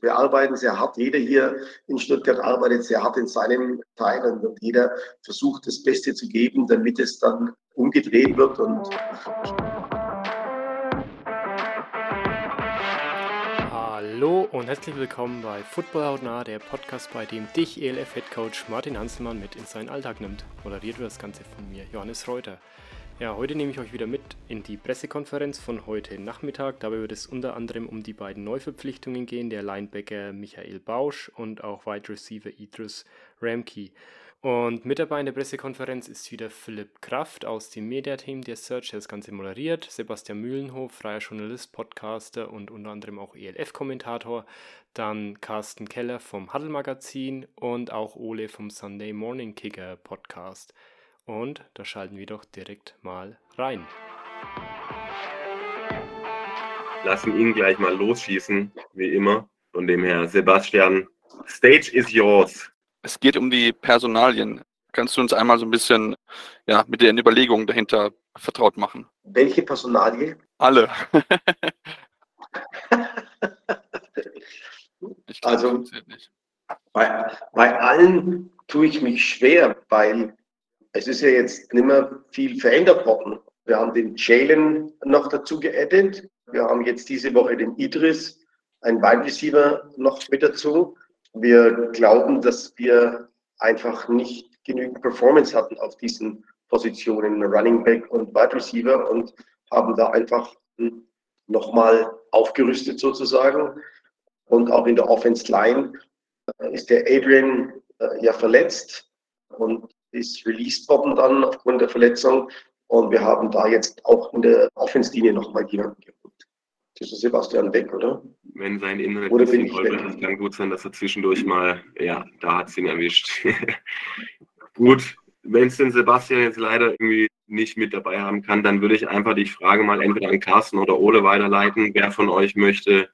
wir arbeiten sehr hart. Jeder hier in Stuttgart arbeitet sehr hart in seinem Teil und jeder versucht, das Beste zu geben, damit es dann umgedreht wird und Hallo und herzlich willkommen bei Football Hautnah, der Podcast, bei dem dich ELF Head Coach Martin Hanselmann mit in seinen Alltag nimmt. Moderiert wird das Ganze von mir, Johannes Reuter. Ja, heute nehme ich euch wieder mit in die Pressekonferenz von heute Nachmittag. Dabei wird es unter anderem um die beiden Neuverpflichtungen gehen, der Linebacker Michael Bausch und auch Wide Receiver Idris Ramkey. Und mit dabei in der Pressekonferenz ist wieder Philipp Kraft aus dem Media-Team der Search, der das Ganze moderiert, Sebastian Mühlenhof, freier Journalist, Podcaster und unter anderem auch ELF-Kommentator, dann Carsten Keller vom Huddle Magazin und auch Ole vom Sunday Morning Kicker Podcast. Und da schalten wir doch direkt mal rein. Lassen ihn gleich mal losschießen, wie immer. Von dem her, Sebastian, Stage is yours. Es geht um die Personalien. Kannst du uns einmal so ein bisschen ja, mit den Überlegungen dahinter vertraut machen? Welche Personalie? Alle. glaub, also bei, bei allen tue ich mich schwer, weil es ist ja jetzt nicht mehr viel verändert worden. Wir haben den Jalen noch dazu geaddet. Wir haben jetzt diese Woche den Idris, ein Wide Receiver noch mit dazu. Wir glauben, dass wir einfach nicht genügend Performance hatten auf diesen Positionen, Running Back und Wide Receiver und haben da einfach nochmal aufgerüstet sozusagen. Und auch in der Offense Line äh, ist der Adrian äh, ja verletzt und ist released worden dann aufgrund der Verletzung. Und wir haben da jetzt auch in der Offenslinie nochmal jemanden geholt. Das ist Sebastian weg, oder? Wenn sein Internet oder bin ich holpert, kann gut sein, dass er zwischendurch mal, ja, da hat es ihn erwischt. gut, wenn es den Sebastian jetzt leider irgendwie nicht mit dabei haben kann, dann würde ich einfach die Frage mal entweder an Carsten oder Ole weiterleiten. Wer von euch möchte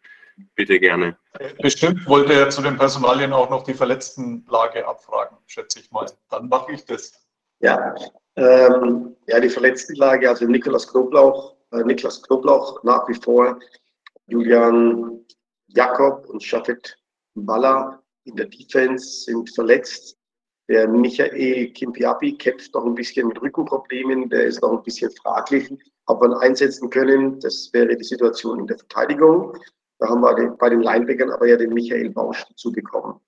Bitte gerne. Bestimmt wollte er zu den Personalien auch noch die Verletztenlage abfragen, schätze ich mal. Dann mache ich das. Ja, ähm, ja die Verletztenlage, also Niklas Knoblauch, äh, Niklas Knoblauch nach wie vor, Julian Jakob und Shafet Balla in der Defense sind verletzt. Der Michael Kimpiapi kämpft noch ein bisschen mit Rückenproblemen, der ist noch ein bisschen fraglich, ob wir ihn einsetzen können. Das wäre die Situation in der Verteidigung. Da haben wir bei den Linebackern aber ja den Michael Bausch dazu bekommen.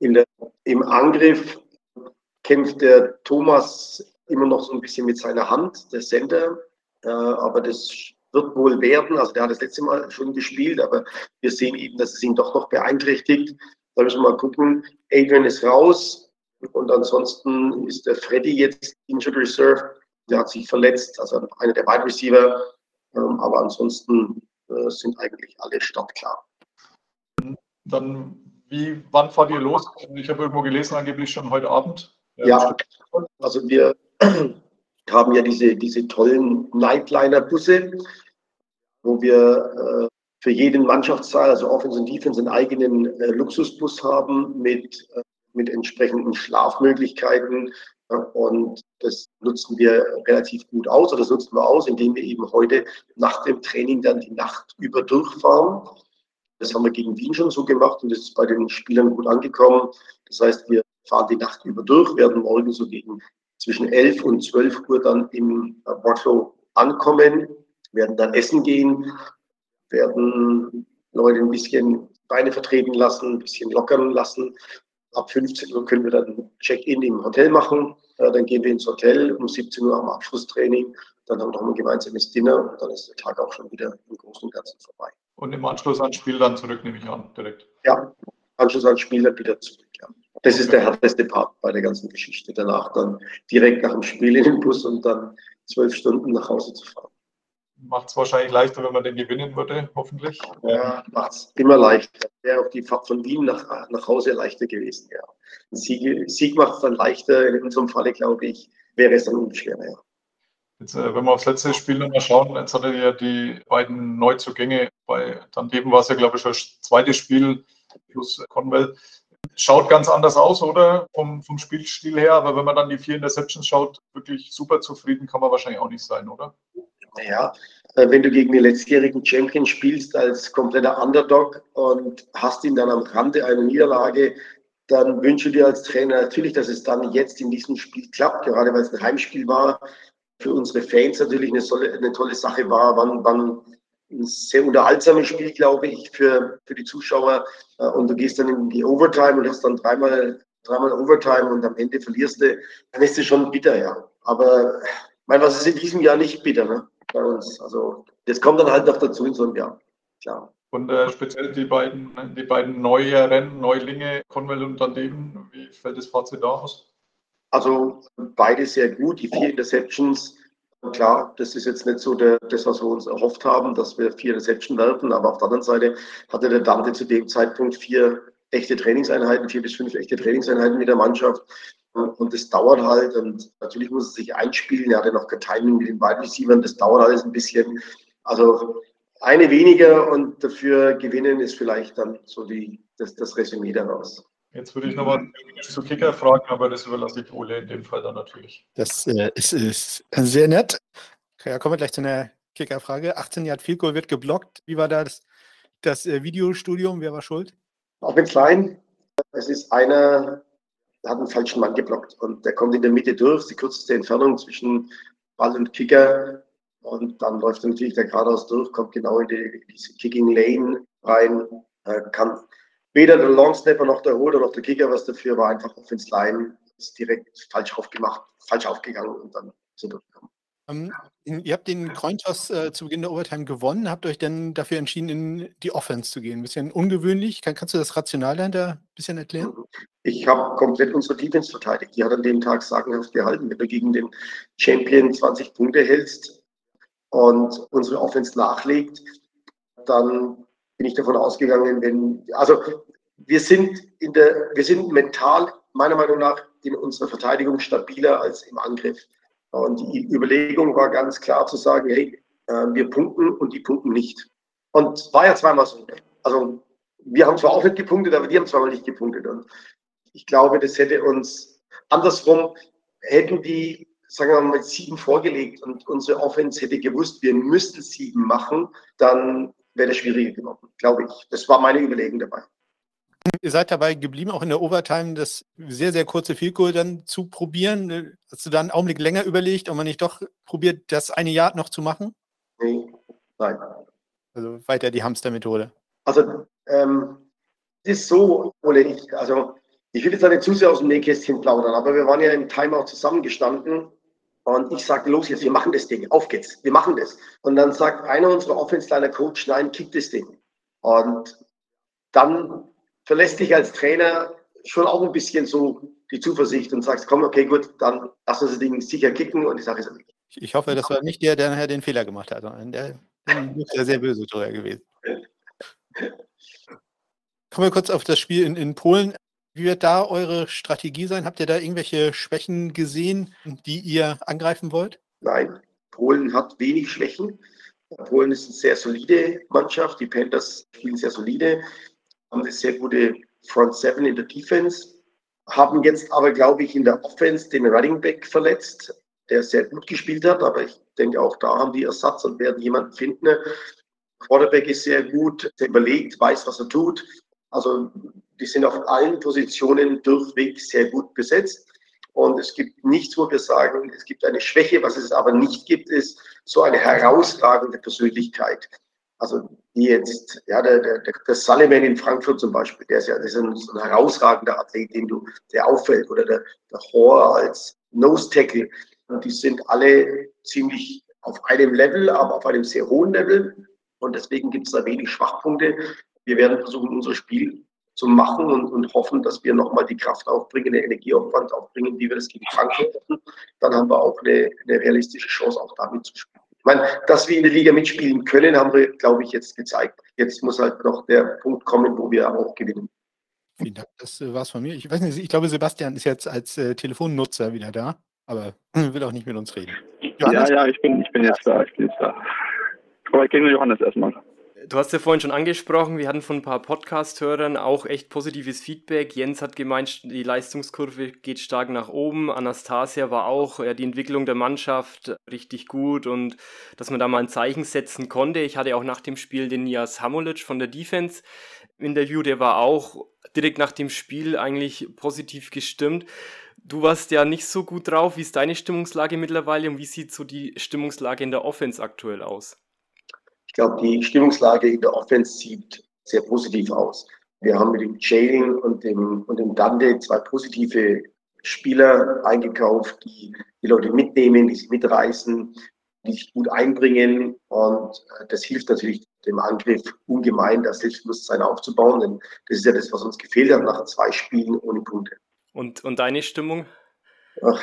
Der, Im Angriff kämpft der Thomas immer noch so ein bisschen mit seiner Hand, der Sender. Aber das wird wohl werden. Also der hat das letzte Mal schon gespielt, aber wir sehen eben, dass es ihn doch noch beeinträchtigt. Da müssen wir mal gucken. Adrian ist raus und ansonsten ist der Freddy jetzt Injured Reserve. Der hat sich verletzt, also einer der Wide Receiver. Ähm, aber ansonsten äh, sind eigentlich alle startklar. Dann, wie, wann fahrt ihr los? Ich habe irgendwo gelesen, angeblich schon heute Abend. Ja, also wir haben ja diese, diese tollen Nightliner-Busse, wo wir äh, für jeden Mannschaftsteil, also Offense und Defense, einen eigenen äh, Luxusbus haben mit, äh, mit entsprechenden Schlafmöglichkeiten, und das nutzen wir relativ gut aus oder das nutzen wir aus, indem wir eben heute nach dem Training dann die Nacht über durchfahren. Das haben wir gegen Wien schon so gemacht und das ist bei den Spielern gut angekommen. Das heißt, wir fahren die Nacht über durch, werden morgen so gegen zwischen 11 und 12 Uhr dann im Workflow ankommen, werden dann essen gehen, werden Leute ein bisschen Beine vertreten lassen, ein bisschen lockern lassen Ab 15 Uhr können wir dann Check-in im Hotel machen. dann gehen wir ins Hotel um 17 Uhr am Abschlusstraining. Dann haben wir noch ein gemeinsames Dinner und dann ist der Tag auch schon wieder im Großen und Ganzen vorbei. Und im Anschluss ans Spiel dann zurück, nehme ich an, direkt. Ja, Anschluss ans Spiel dann wieder zurück. Ja. Das ist der härteste Part bei der ganzen Geschichte. Danach dann direkt nach dem Spiel in den Bus und dann zwölf Stunden nach Hause zu fahren macht es wahrscheinlich leichter, wenn man den gewinnen würde, hoffentlich. Ja, macht es immer leichter. Wäre auch die Fahrt von Wien nach, nach Hause leichter gewesen, ja. Ein Sieg, Sieg macht es dann leichter, in unserem Falle, glaube ich, wäre es dann schwerer, ja. Jetzt, äh, wenn wir aufs letzte Spiel nochmal schauen, jetzt hattet ihr ja die beiden Neuzugänge. Bei Tandem war es ja, glaube ich, das zweite Spiel plus Conwell. Schaut ganz anders aus, oder? Vom, vom Spielstil her. Aber wenn man dann die vier Interceptions schaut, wirklich super zufrieden kann man wahrscheinlich auch nicht sein, oder? Ja, äh, wenn du gegen den letztjährigen Champion spielst als kompletter Underdog und hast ihn dann am Rande einer Niederlage, dann wünsche dir als Trainer natürlich, dass es dann jetzt in diesem Spiel klappt, gerade weil es ein Heimspiel war. Für unsere Fans natürlich eine, tolle, eine tolle Sache war, wann, wann ein sehr unterhaltsames Spiel, glaube ich, für, für die Zuschauer. Äh, und du gehst dann in die Overtime und hast dann dreimal, dreimal Overtime und am Ende verlierst du, dann ist es schon bitter, ja. Aber meine, was ist in diesem Jahr nicht bitter, ne? Bei uns. Also das kommt dann halt noch dazu in so einem Jahr. Klar. Und äh, speziell die beiden, die beiden Rennen, Neulinge, Conwell und daneben, wie fällt das Fazit da aus? Also beide sehr gut. Die vier Interceptions, klar, das ist jetzt nicht so der, das, was wir uns erhofft haben, dass wir vier Interceptions werfen. Aber auf der anderen Seite hatte der Dante zu dem Zeitpunkt vier echte Trainingseinheiten, vier bis fünf echte Trainingseinheiten mit der Mannschaft. Und das dauert halt. Und natürlich muss es sich einspielen. Er hatte noch kein Timing mit den beiden Receivern. Das dauert alles ein bisschen. Also eine weniger und dafür gewinnen ist vielleicht dann so die, das, das Resümee daraus. Jetzt würde ich nochmal zu Kicker fragen, aber das überlasse ich Ole in dem Fall dann natürlich. Das äh, ist, ist, sehr nett. Ja, kommen wir gleich zu einer Kicker-Frage. 18 Yard Field Goal wird geblockt. Wie war das, das äh, Videostudium? Wer war schuld? Auch in klein. Es ist einer, hat einen falschen Mann geblockt und der kommt in der Mitte durch, die kürzeste Entfernung zwischen Ball und Kicker. Und dann läuft natürlich der geradeaus durch, kommt genau in die, diese Kicking Lane rein, äh, kann weder der Longsnapper noch der Holder noch der Kicker was dafür, war einfach Offense Line, ist direkt falsch aufgemacht, falsch aufgegangen und dann sind wir gekommen. Um, ähm, ihr habt den Cointoss äh, zu Beginn der Overtime gewonnen, habt euch dann dafür entschieden, in die Offense zu gehen. Ein bisschen ungewöhnlich. Kann, kannst du das Rational dahinter ein bisschen erklären? Ich habe komplett unsere Defense verteidigt. Die hat an dem Tag sagenhaft gehalten. Wenn du gegen den Champion 20 Punkte hältst und unsere Offense nachlegt, dann bin ich davon ausgegangen, wenn, also wir sind in der, wir sind mental meiner Meinung nach in unserer Verteidigung stabiler als im Angriff. Und die Überlegung war ganz klar zu sagen, hey, äh, wir punkten und die punkten nicht. Und war ja zweimal so. Also wir haben zwar auch nicht gepunktet, aber die haben zweimal nicht gepunktet. Und ich glaube, das hätte uns andersrum, hätten die, sagen wir mal, sieben vorgelegt und unsere Offense hätte gewusst, wir müssten sieben machen, dann wäre das schwieriger geworden, glaube ich. Das war meine Überlegung dabei. Ihr seid dabei geblieben, auch in der Overtime das sehr, sehr kurze Field Goal dann zu probieren. Hast du da einen Augenblick länger überlegt, ob man nicht doch probiert, das eine Jahr noch zu machen? Nee, nein. Also weiter die Hamster-Methode. Also, ähm, es ist so, Ole, ich, also ich will jetzt nicht zu sehr aus dem Nähkästchen plaudern, aber wir waren ja im Timeout zusammengestanden und ich sage, los jetzt, wir machen das Ding, auf geht's, wir machen das. Und dann sagt einer unserer Offense-Liner Coach, nein, kick das Ding. Und dann verlässt dich als Trainer schon auch ein bisschen so die Zuversicht und sagst, komm, okay, gut, dann lass uns das Ding sicher kicken und die Sache ist erledigt. Ich hoffe, das war nicht der, der nachher den Fehler gemacht hat, der ist ja sehr böse teuer gewesen. Kommen wir kurz auf das Spiel in, in Polen. Wie wird da eure Strategie sein? Habt ihr da irgendwelche Schwächen gesehen, die ihr angreifen wollt? Nein, Polen hat wenig Schwächen. Polen ist eine sehr solide Mannschaft. Die Panthers spielen sehr solide haben eine sehr gute Front Seven in der Defense, haben jetzt aber, glaube ich, in der Offense den Running Back verletzt, der sehr gut gespielt hat, aber ich denke, auch da haben die Ersatz und werden jemanden finden. Quarterback ist sehr gut, sehr überlegt, weiß, was er tut. Also die sind auf allen Positionen durchweg sehr gut besetzt. Und es gibt nichts, wo wir sagen, es gibt eine Schwäche. Was es aber nicht gibt, ist so eine herausragende Persönlichkeit. Also die jetzt, ja, der, der, der Sullivan in Frankfurt zum Beispiel, der ist ja das ist ein, so ein herausragender Athlet, dem du, der auffällt, oder der, der Hoare als Nose Tackle. Die sind alle ziemlich auf einem Level, aber auf einem sehr hohen Level. Und deswegen gibt es da wenig Schwachpunkte. Wir werden versuchen, unser Spiel zu machen und, und hoffen, dass wir nochmal die Kraft aufbringen, den Energieaufwand aufbringen, wie wir das gegen Frankfurt hatten. Dann haben wir auch eine, eine realistische Chance, auch damit zu spielen meine, dass wir in der Liga mitspielen können, haben wir, glaube ich, jetzt gezeigt. Jetzt muss halt noch der Punkt kommen, wo wir auch gewinnen. Vielen Dank, das äh, war's von mir. Ich weiß nicht, ich glaube, Sebastian ist jetzt als äh, Telefonnutzer wieder da, aber will auch nicht mit uns reden. Johannes? Ja, ja, ich bin, ich bin jetzt da, ich bin jetzt da. Aber ich kenne Johannes erstmal. Du hast ja vorhin schon angesprochen, wir hatten von ein paar Podcast-Hörern auch echt positives Feedback. Jens hat gemeint, die Leistungskurve geht stark nach oben. Anastasia war auch ja, die Entwicklung der Mannschaft richtig gut und dass man da mal ein Zeichen setzen konnte. Ich hatte auch nach dem Spiel den Nias Hamulic von der Defense Interview, der war auch direkt nach dem Spiel eigentlich positiv gestimmt. Du warst ja nicht so gut drauf. Wie ist deine Stimmungslage mittlerweile und wie sieht so die Stimmungslage in der Offense aktuell aus? Ich glaube, die Stimmungslage in der Offense sieht sehr positiv aus. Wir haben mit dem Jalen und dem, und dem Dante zwei positive Spieler eingekauft, die die Leute mitnehmen, die sich mitreißen, die sich gut einbringen. Und äh, das hilft natürlich dem Angriff ungemein, das Selbstbewusstsein aufzubauen. Denn das ist ja das, was uns gefehlt hat nach zwei Spielen ohne Punkte. Und, und deine Stimmung? Ach,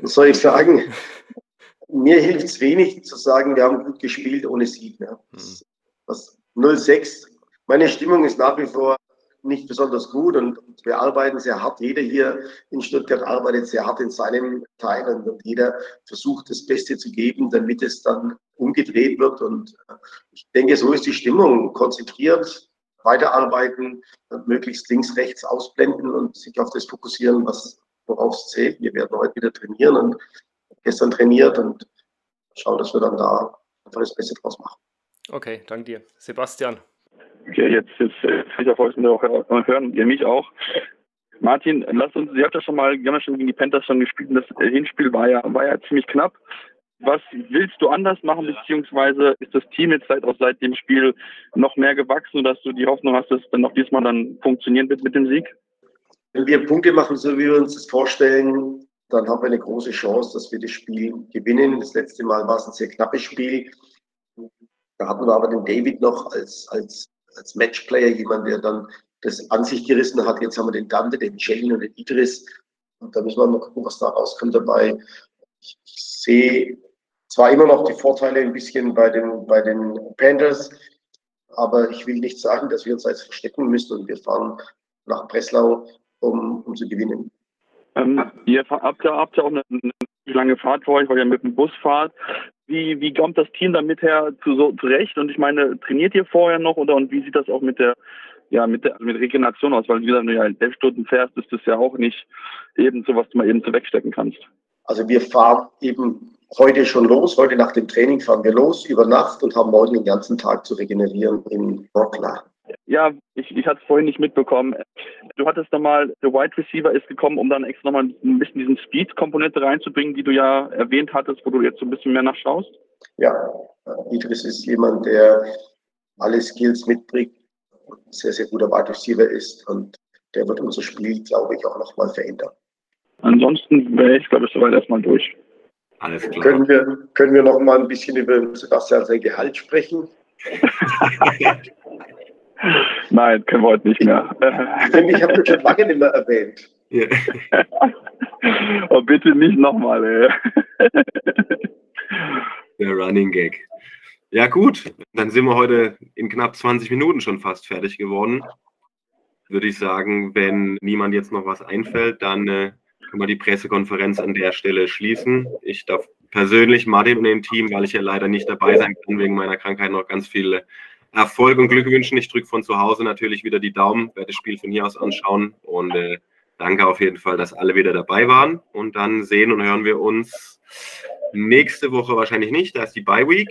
was soll ich sagen? Mir hilft es wenig zu sagen, wir haben gut gespielt ohne Sieg. Ne? Was 0-6. Meine Stimmung ist nach wie vor nicht besonders gut und, und, wir arbeiten sehr hart. Jeder hier in Stuttgart arbeitet sehr hart in seinem Teil und, und jeder versucht das Beste zu geben, damit es dann umgedreht wird. Und äh, ich denke, so ist die Stimmung. Konzentriert, weiterarbeiten, möglichst links, rechts ausblenden und sich auf das fokussieren, was worauf es zählt. Wir werden heute wieder trainieren und gestern trainiert und schauen, dass wir dann da einfach das Beste draus machen. Okay, danke dir. Sebastian. Okay, jetzt, jetzt äh, kann ich auf euch auch hören, ihr mich auch. Martin, lasst uns, ihr habt ja schon mal, wir haben ja schon gegen die Panthers schon gespielt und das Hinspiel war ja, war ja ziemlich knapp. Was willst du anders machen, beziehungsweise ist das Team jetzt seit, auch seit dem Spiel noch mehr gewachsen, dass du die Hoffnung hast, dass es dann auch diesmal dann funktionieren wird mit dem Sieg? Wenn wir Punkte machen, so wie wir uns das vorstellen, dann haben wir eine große Chance, dass wir das Spiel gewinnen. Das letzte Mal war es ein sehr knappes Spiel. Da hatten wir aber den David noch als, als, als Matchplayer, jemand, der dann das an sich gerissen hat. Jetzt haben wir den Dante, den Jane und den Idris. Und da müssen wir mal gucken, was da rauskommt dabei. Ich, ich sehe zwar immer noch die Vorteile ein bisschen bei den, bei den Panthers, aber ich will nicht sagen, dass wir uns jetzt verstecken müssen und wir fahren nach Breslau, um, um zu gewinnen. Ähm, ihr habt ja, habt ja auch eine, eine, lange Fahrt vor euch, weil ihr mit dem Bus fahrt. Wie, wie kommt das Team damit her zu, so, zurecht? Und ich meine, trainiert ihr vorher noch oder und wie sieht das auch mit der ja, mit der mit Regeneration aus? Weil wie gesagt, wenn du ja elf Stunden fährst, ist das ja auch nicht eben so, was du mal eben so wegstecken kannst. Also wir fahren eben heute schon los. Heute nach dem Training fahren wir los über Nacht und haben morgen den ganzen Tag zu regenerieren in Rockler. Ja, ich, ich hatte es vorhin nicht mitbekommen. Du hattest nochmal, der Wide Receiver ist gekommen, um dann extra nochmal ein bisschen diesen Speed-Komponente reinzubringen, die du ja erwähnt hattest, wo du jetzt so ein bisschen mehr nachschaust. Ja, Idris ist jemand, der alle Skills mitbringt, sehr, sehr guter Wide Receiver ist und der wird unser Spiel, glaube ich, auch nochmal verändern. Ansonsten wäre ich, glaube ich, soweit erstmal durch. Alles klar. Können wir, können wir noch mal ein bisschen über Sebastian sein Gehalt sprechen? Nein, können wir heute nicht mehr. ich habe lange nicht mehr erwähnt. Yeah. oh, bitte nicht nochmal, ey. Der Running Gag. Ja, gut, dann sind wir heute in knapp 20 Minuten schon fast fertig geworden. Würde ich sagen, wenn niemand jetzt noch was einfällt, dann äh, können wir die Pressekonferenz an der Stelle schließen. Ich darf persönlich Martin und dem Team, weil ich ja leider nicht dabei sein kann wegen meiner Krankheit, noch ganz viel Erfolg und Glück wünschen. Ich drücke von zu Hause natürlich wieder die Daumen, werde das Spiel von hier aus anschauen und äh, danke auf jeden Fall, dass alle wieder dabei waren. Und dann sehen und hören wir uns nächste Woche wahrscheinlich nicht, da ist die Bye Week.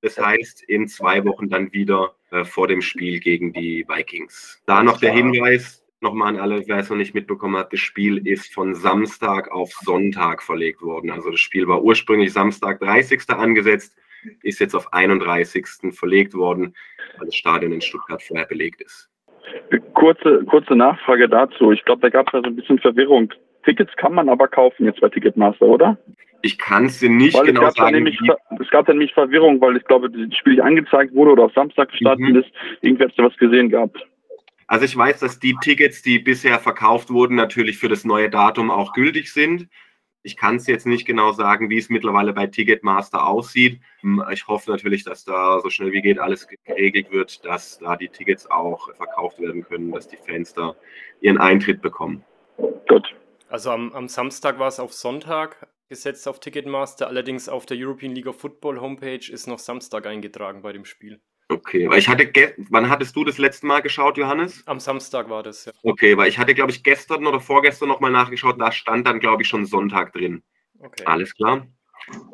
Das heißt, in zwei Wochen dann wieder äh, vor dem Spiel gegen die Vikings. Da noch der Hinweis, nochmal an alle, wer es noch nicht mitbekommen hat, das Spiel ist von Samstag auf Sonntag verlegt worden. Also das Spiel war ursprünglich Samstag 30. angesetzt, ist jetzt auf 31. verlegt worden, weil das Stadion in Stuttgart vorher belegt ist. Kurze, kurze Nachfrage dazu. Ich glaube, da gab es ja so ein bisschen Verwirrung. Tickets kann man aber kaufen jetzt bei Ticketmaster, oder? Ich kann es dir nicht weil genau es sagen. Nämlich, es gab dann nämlich Verwirrung, weil ich glaube, das Spiel nicht angezeigt wurde oder auf Samstag gestartet mhm. ist. Irgendwie hast du was gesehen gehabt. Also ich weiß, dass die Tickets, die bisher verkauft wurden, natürlich für das neue Datum auch gültig sind. Ich kann es jetzt nicht genau sagen, wie es mittlerweile bei Ticketmaster aussieht. Hm, ich hoffe natürlich, dass da so schnell wie geht alles geregelt wird, dass da die Tickets auch verkauft werden können, dass die Fans da ihren Eintritt bekommen. Gut. Also am, am Samstag war es auf Sonntag gesetzt auf Ticketmaster, allerdings auf der European League of Football Homepage ist noch Samstag eingetragen bei dem Spiel. Okay, weil ich hatte, wann hattest du das letzte Mal geschaut, Johannes? Am Samstag war das, ja. Okay, weil ich hatte, glaube ich, gestern oder vorgestern nochmal nachgeschaut, da stand dann, glaube ich, schon Sonntag drin. Okay. Alles klar.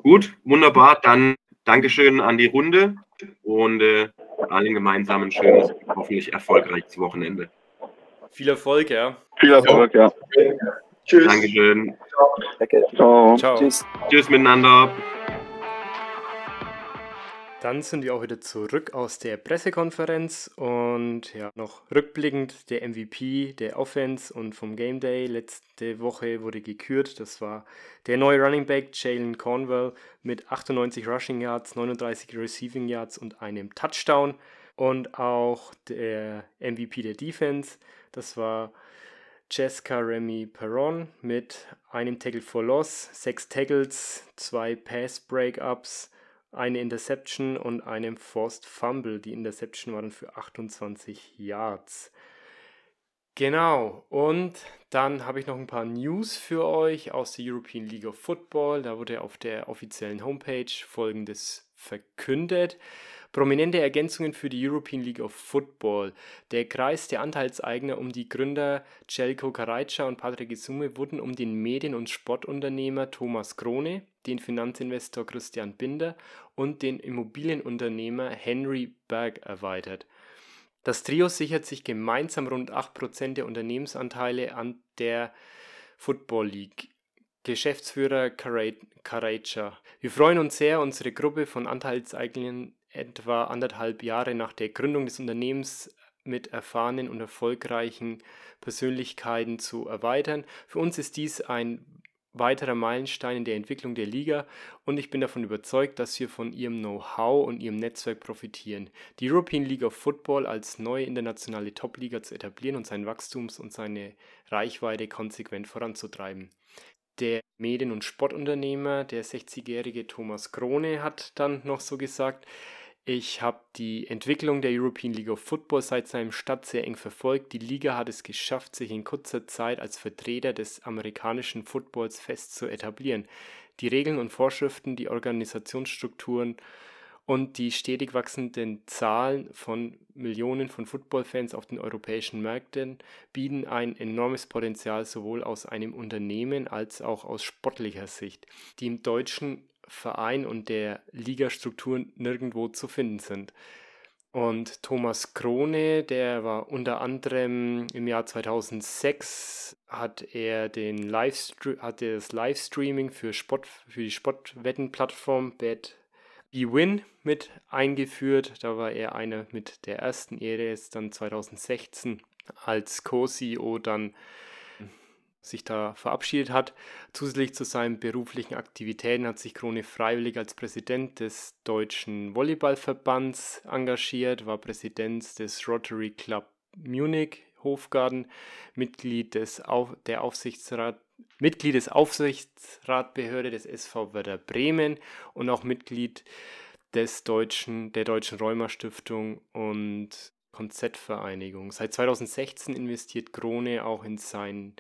Gut, wunderbar. Dann Dankeschön an die Runde und äh, allen gemeinsam ein schönes, hoffentlich erfolgreiches Wochenende. Viel Erfolg, ja. Viel Erfolg, ja. ja. Tschüss. Dankeschön. Danke. Ciao. Ciao. Tschüss. Tschüss miteinander. Dann sind wir auch wieder zurück aus der Pressekonferenz und ja, noch rückblickend der MVP der Offense und vom Game Day letzte Woche wurde gekürt. Das war der neue Running Back Jalen Cornwell mit 98 Rushing Yards, 39 Receiving Yards und einem Touchdown. Und auch der MVP der Defense, das war Jessica Remy Perron mit einem Tackle for Loss, sechs Tackles, zwei Pass Breakups eine Interception und einem Forced Fumble. Die Interception war dann für 28 Yards. Genau, und dann habe ich noch ein paar News für euch aus der European League of Football. Da wurde auf der offiziellen Homepage folgendes verkündet. Prominente Ergänzungen für die European League of Football. Der Kreis der Anteilseigner um die Gründer Celko Karajca und Patrick Isume wurden um den Medien- und Sportunternehmer Thomas Krone, den Finanzinvestor Christian Binder und den Immobilienunternehmer Henry Berg erweitert. Das Trio sichert sich gemeinsam rund 8% der Unternehmensanteile an der Football League. Geschäftsführer Karajca. Wir freuen uns sehr, unsere Gruppe von Anteilseignern etwa anderthalb Jahre nach der Gründung des Unternehmens mit erfahrenen und erfolgreichen Persönlichkeiten zu erweitern. Für uns ist dies ein weiterer Meilenstein in der Entwicklung der Liga und ich bin davon überzeugt, dass wir von ihrem Know-how und ihrem Netzwerk profitieren. Die European League of Football als neue internationale Top-Liga zu etablieren und sein Wachstums und seine Reichweite konsequent voranzutreiben. Der Medien- und Sportunternehmer, der 60-jährige Thomas Krone, hat dann noch so gesagt, ich habe die Entwicklung der European League of Football seit seinem Start sehr eng verfolgt. Die Liga hat es geschafft, sich in kurzer Zeit als Vertreter des amerikanischen Footballs fest zu etablieren. Die Regeln und Vorschriften, die Organisationsstrukturen und die stetig wachsenden Zahlen von Millionen von Footballfans auf den europäischen Märkten bieten ein enormes Potenzial sowohl aus einem Unternehmen als auch aus sportlicher Sicht. Die im deutschen Verein und der Ligastruktur nirgendwo zu finden sind. Und Thomas Krone, der war unter anderem im Jahr 2006 hat er den Livestream, hat das Livestreaming für Sport, für die Sportwettenplattform Bet BWin mit eingeführt. Da war er einer mit der ersten Ehre, jetzt dann 2016 als Co-CEO dann sich da verabschiedet hat. Zusätzlich zu seinen beruflichen Aktivitäten hat sich Krone freiwillig als Präsident des Deutschen Volleyballverbands engagiert, war Präsident des Rotary Club Munich Hofgarten, Mitglied des, Auf der Aufsichtsrat, Mitglied des Aufsichtsratbehörde des SV Werder Bremen und auch Mitglied des deutschen, der Deutschen Rheuma Stiftung und Konzertvereinigung. Seit 2016 investiert Krone auch in sein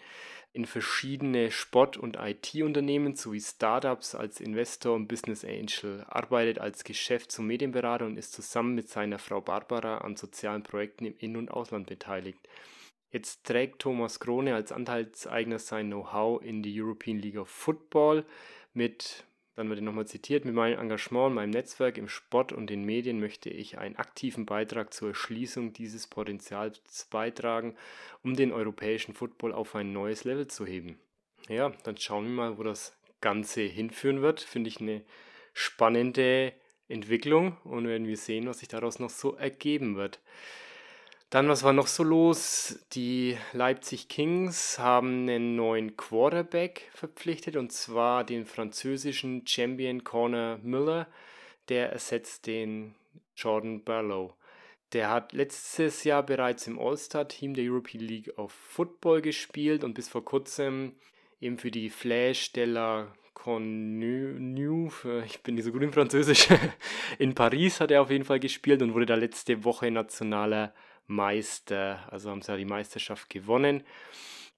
in verschiedene Sport- und IT-Unternehmen sowie Startups als Investor und Business Angel, arbeitet als Geschäfts- und Medienberater und ist zusammen mit seiner Frau Barbara an sozialen Projekten im In- und Ausland beteiligt. Jetzt trägt Thomas Krone als Anteilseigner sein Know-how in die European League of Football mit dann wird er nochmal zitiert, mit meinem Engagement, meinem Netzwerk im Sport und den Medien möchte ich einen aktiven Beitrag zur Erschließung dieses Potenzials beitragen, um den europäischen Football auf ein neues Level zu heben. Ja, dann schauen wir mal, wo das Ganze hinführen wird. Finde ich eine spannende Entwicklung und werden wir sehen, was sich daraus noch so ergeben wird. Dann, was war noch so los? Die Leipzig Kings haben einen neuen Quarterback verpflichtet und zwar den französischen Champion Corner Miller. Der ersetzt den Jordan Barlow. Der hat letztes Jahr bereits im All-Star-Team der European League of Football gespielt und bis vor kurzem eben für die Flash de la Connu, ich bin nicht so gut im Französisch, in Paris hat er auf jeden Fall gespielt und wurde da letzte Woche nationaler Meister, also haben sie die Meisterschaft gewonnen.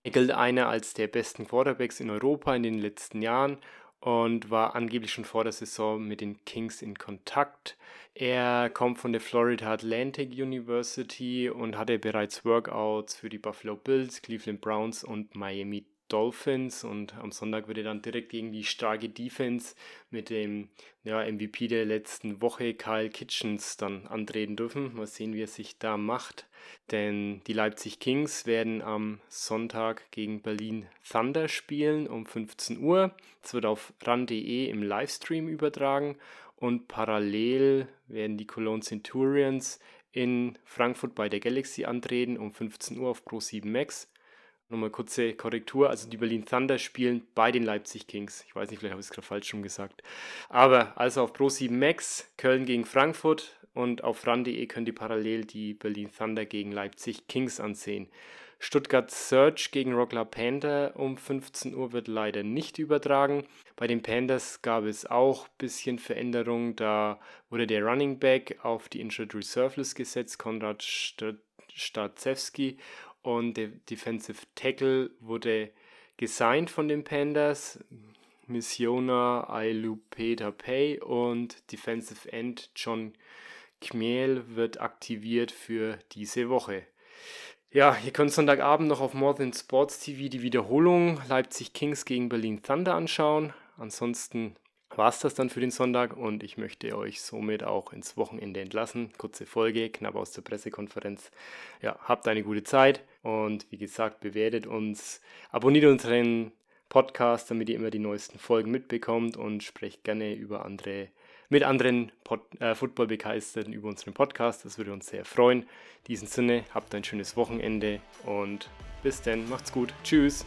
Er gilt einer als der besten Quarterbacks in Europa in den letzten Jahren und war angeblich schon vor der Saison mit den Kings in Kontakt. Er kommt von der Florida Atlantic University und hatte bereits Workouts für die Buffalo Bills, Cleveland Browns und Miami Dolphins und am Sonntag wird er dann direkt gegen die starke Defense mit dem ja, MVP der letzten Woche, Kyle Kitchens, dann antreten dürfen. Mal sehen, wie er sich da macht. Denn die Leipzig Kings werden am Sonntag gegen Berlin Thunder spielen um 15 Uhr. Es wird auf ran.de im Livestream übertragen und parallel werden die Cologne Centurions in Frankfurt bei der Galaxy antreten um 15 Uhr auf Pro7 Max. Nochmal kurze Korrektur. Also die Berlin Thunder spielen bei den Leipzig Kings. Ich weiß nicht, vielleicht habe ich es gerade falsch schon gesagt. Aber also auf Pro7 Max, Köln gegen Frankfurt und auf ran.de könnt ihr parallel die Berlin Thunder gegen Leipzig Kings ansehen. Stuttgart Search gegen Rockler Panther um 15 Uhr wird leider nicht übertragen. Bei den Panthers gab es auch ein bisschen Veränderung. Da wurde der Running Back auf die Injured Reserve List gesetzt, Konrad Starzewski und der Defensive Tackle wurde gesigned von den Pandas. Missiona Ailupeta Pay und Defensive End John Kmiel wird aktiviert für diese Woche. Ja, ihr könnt Sonntagabend noch auf More Than Sports TV die Wiederholung Leipzig Kings gegen Berlin Thunder anschauen. Ansonsten war es das dann für den Sonntag und ich möchte euch somit auch ins Wochenende entlassen. Kurze Folge, knapp aus der Pressekonferenz. Ja, habt eine gute Zeit und wie gesagt, bewertet uns, abonniert unseren Podcast, damit ihr immer die neuesten Folgen mitbekommt und sprecht gerne über andere, mit anderen äh, Football-Begeisterten über unseren Podcast. Das würde uns sehr freuen. In diesem Sinne, habt ein schönes Wochenende und bis dann, macht's gut. Tschüss.